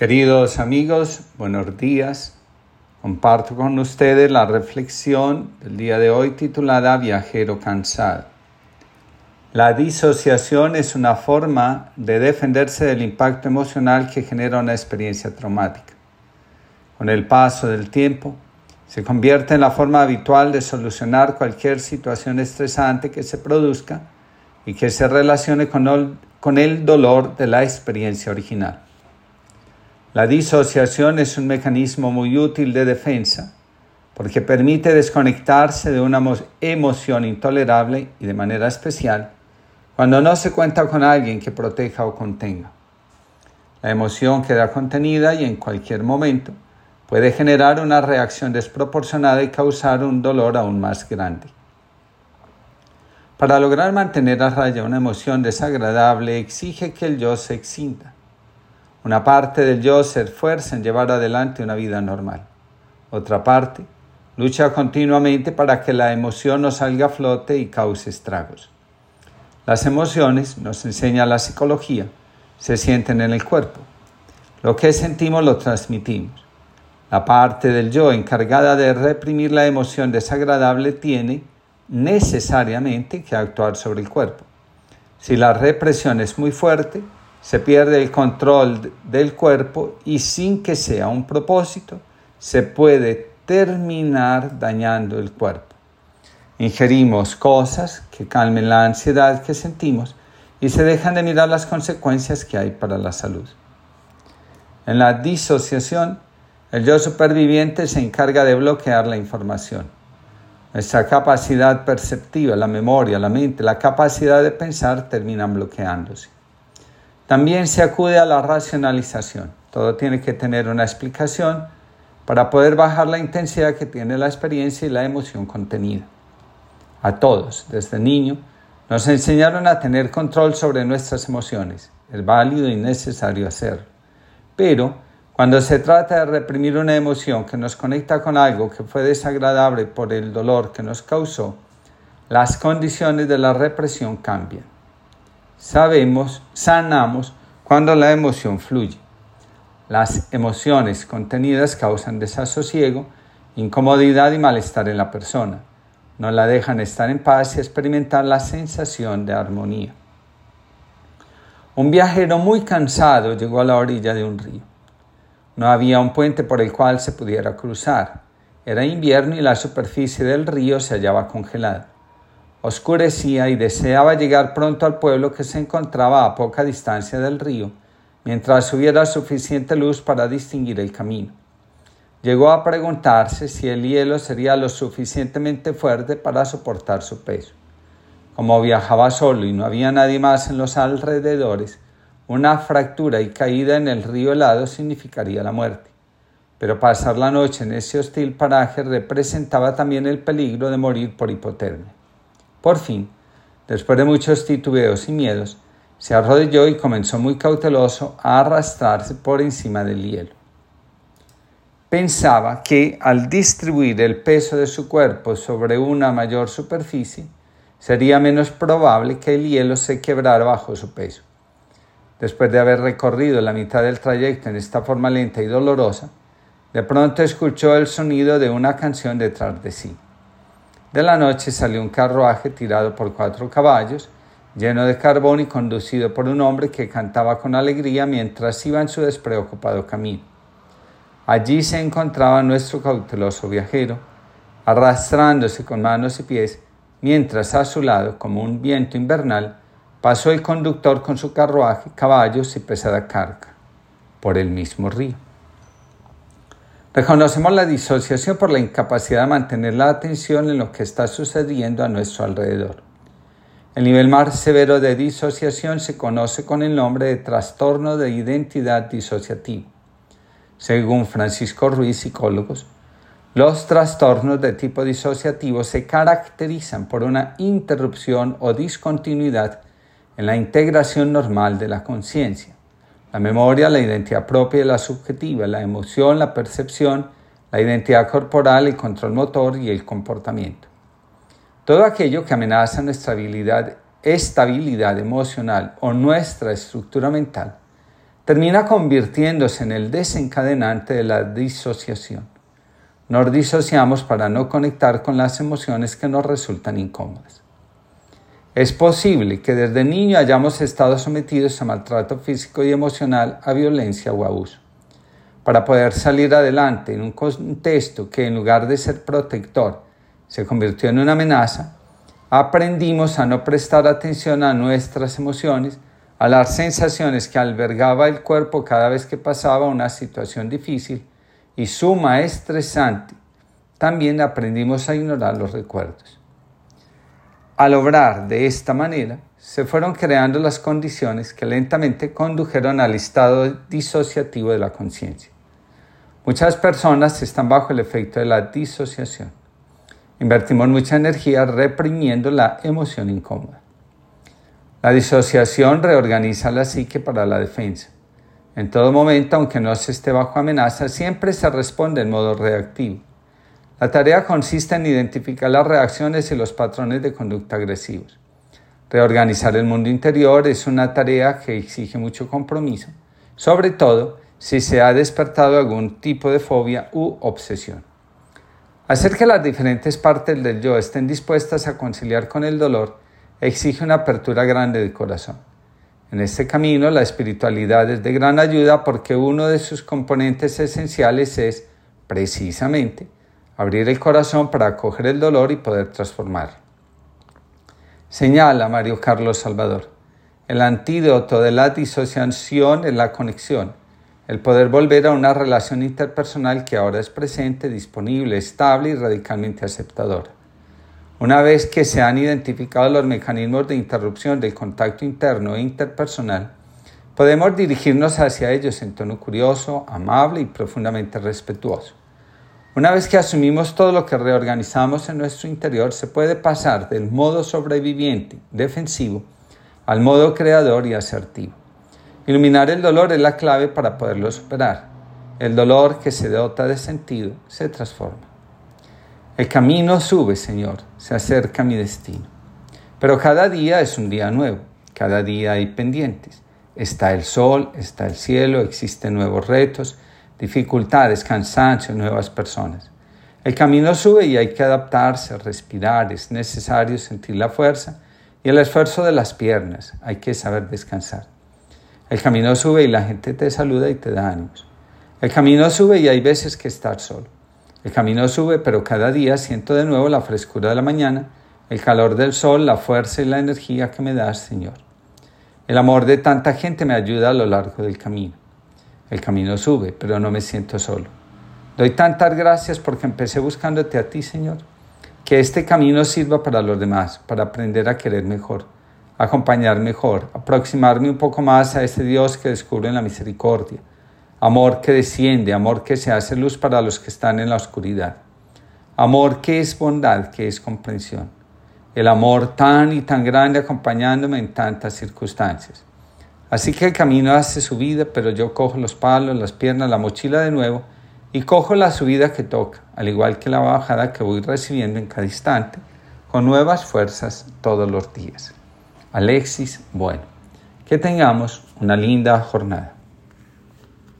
Queridos amigos, buenos días. Comparto con ustedes la reflexión del día de hoy titulada Viajero cansado. La disociación es una forma de defenderse del impacto emocional que genera una experiencia traumática. Con el paso del tiempo, se convierte en la forma habitual de solucionar cualquier situación estresante que se produzca y que se relacione con el, dolor de la experiencia original. La disociación es un mecanismo muy útil de defensa porque permite desconectarse de una emoción intolerable y de manera especial cuando no se cuenta con alguien que proteja o contenga. La emoción queda contenida y en cualquier momento puede generar una reacción desproporcionada y causar un dolor aún más grande. Para lograr mantener a raya una emoción desagradable exige que el yo se excinta una parte del yo se esfuerza en llevar adelante una vida normal. Otra parte lucha continuamente para que la emoción no salga a flote y cause estragos. Las emociones, nos enseña la psicología, se sienten en el cuerpo. Lo que sentimos lo transmitimos. La parte del yo encargada de reprimir la emoción desagradable tiene necesariamente que actuar sobre el cuerpo. Si la represión es muy fuerte, se pierde el control del cuerpo y sin que sea un propósito, se puede terminar dañando el cuerpo. Ingerimos cosas que calmen la ansiedad que sentimos y se dejan de mirar las consecuencias que hay para la salud. En la disociación, el yo superviviente se encarga de bloquear la información. Nuestra capacidad perceptiva, la memoria, la mente, la capacidad de pensar terminan bloqueándose. También se acude a la racionalización. Todo tiene que tener una explicación para poder bajar la intensidad que tiene la experiencia y la emoción contenida. A todos, desde niño, nos enseñaron a tener control sobre nuestras emociones. Es válido y necesario hacerlo. Pero cuando se trata de reprimir una emoción que nos conecta con algo que fue desagradable por el dolor que nos causó, las condiciones de la represión cambian. Sabemos, sanamos cuando la emoción fluye. Las emociones contenidas causan desasosiego, incomodidad y malestar en la persona. No la dejan estar en paz y experimentar la sensación de armonía. Un viajero muy cansado llegó a la orilla de un río. No había un puente por el cual se pudiera cruzar. Era invierno y la superficie del río se hallaba congelada oscurecía y deseaba llegar pronto al pueblo que se encontraba a poca distancia del río, mientras hubiera suficiente luz para distinguir el camino. Llegó a preguntarse si el hielo sería lo suficientemente fuerte para soportar su peso. Como viajaba solo y no había nadie más en los alrededores, una fractura y caída en el río helado significaría la muerte. Pero pasar la noche en ese hostil paraje representaba también el peligro de morir por hipotermia. Por fin, después de muchos titubeos y miedos, se arrodilló y comenzó muy cauteloso a arrastrarse por encima del hielo. Pensaba que al distribuir el peso de su cuerpo sobre una mayor superficie, sería menos probable que el hielo se quebrara bajo su peso. Después de haber recorrido la mitad del trayecto en esta forma lenta y dolorosa, de pronto escuchó el sonido de una canción detrás de sí. De la noche salió un carruaje tirado por cuatro caballos, lleno de carbón y conducido por un hombre que cantaba con alegría mientras iba en su despreocupado camino. Allí se encontraba nuestro cauteloso viajero, arrastrándose con manos y pies, mientras a su lado, como un viento invernal, pasó el conductor con su carruaje, caballos y pesada carga, por el mismo río. Reconocemos la disociación por la incapacidad de mantener la atención en lo que está sucediendo a nuestro alrededor. El nivel más severo de disociación se conoce con el nombre de trastorno de identidad disociativo. Según Francisco Ruiz, psicólogos, los trastornos de tipo disociativo se caracterizan por una interrupción o discontinuidad en la integración normal de la conciencia la memoria, la identidad propia y la subjetiva, la emoción, la percepción, la identidad corporal, el control motor y el comportamiento. Todo aquello que amenaza nuestra estabilidad emocional o nuestra estructura mental termina convirtiéndose en el desencadenante de la disociación. Nos disociamos para no conectar con las emociones que nos resultan incómodas. Es posible que desde niño hayamos estado sometidos a maltrato físico y emocional, a violencia o abuso. Para poder salir adelante en un contexto que en lugar de ser protector se convirtió en una amenaza, aprendimos a no prestar atención a nuestras emociones, a las sensaciones que albergaba el cuerpo cada vez que pasaba una situación difícil y suma estresante. También aprendimos a ignorar los recuerdos. Al obrar de esta manera, se fueron creando las condiciones que lentamente condujeron al estado disociativo de la conciencia. Muchas personas están bajo el efecto de la disociación. Invertimos mucha energía reprimiendo la emoción incómoda. La disociación reorganiza la psique para la defensa. En todo momento, aunque no se esté bajo amenaza, siempre se responde en modo reactivo. La tarea consiste en identificar las reacciones y los patrones de conducta agresivos. Reorganizar el mundo interior es una tarea que exige mucho compromiso, sobre todo si se ha despertado algún tipo de fobia u obsesión. Hacer que las diferentes partes del yo estén dispuestas a conciliar con el dolor exige una apertura grande de corazón. En este camino la espiritualidad es de gran ayuda porque uno de sus componentes esenciales es, precisamente, abrir el corazón para acoger el dolor y poder transformar. Señala Mario Carlos Salvador, el antídoto de la disociación es la conexión, el poder volver a una relación interpersonal que ahora es presente, disponible, estable y radicalmente aceptadora. Una vez que se han identificado los mecanismos de interrupción del contacto interno e interpersonal, podemos dirigirnos hacia ellos en tono curioso, amable y profundamente respetuoso. Una vez que asumimos todo lo que reorganizamos en nuestro interior, se puede pasar del modo sobreviviente, defensivo, al modo creador y asertivo. Iluminar el dolor es la clave para poderlo superar. El dolor que se dota de sentido se transforma. El camino sube, Señor, se acerca mi destino. Pero cada día es un día nuevo, cada día hay pendientes. Está el sol, está el cielo, existen nuevos retos, dificultades, cansancio, nuevas personas. El camino sube y hay que adaptarse, respirar, es necesario sentir la fuerza y el esfuerzo de las piernas, hay que saber descansar. El camino sube y la gente te saluda y te da ánimos. El camino sube y hay veces que estar solo. El camino sube, pero cada día siento de nuevo la frescura de la mañana, el calor del sol, la fuerza y la energía que me das, Señor. El amor de tanta gente me ayuda a lo largo del camino. El camino sube, pero no me siento solo. Doy tantas gracias porque empecé buscándote a ti, Señor. Que este camino sirva para los demás, para aprender a querer mejor, acompañar mejor, aproximarme un poco más a ese Dios que descubre en la misericordia. Amor que desciende, amor que se hace luz para los que están en la oscuridad. Amor que es bondad, que es comprensión. El amor tan y tan grande acompañándome en tantas circunstancias. Así que el camino hace subida, pero yo cojo los palos, las piernas, la mochila de nuevo y cojo la subida que toca, al igual que la bajada que voy recibiendo en cada instante, con nuevas fuerzas todos los días. Alexis, bueno, que tengamos una linda jornada.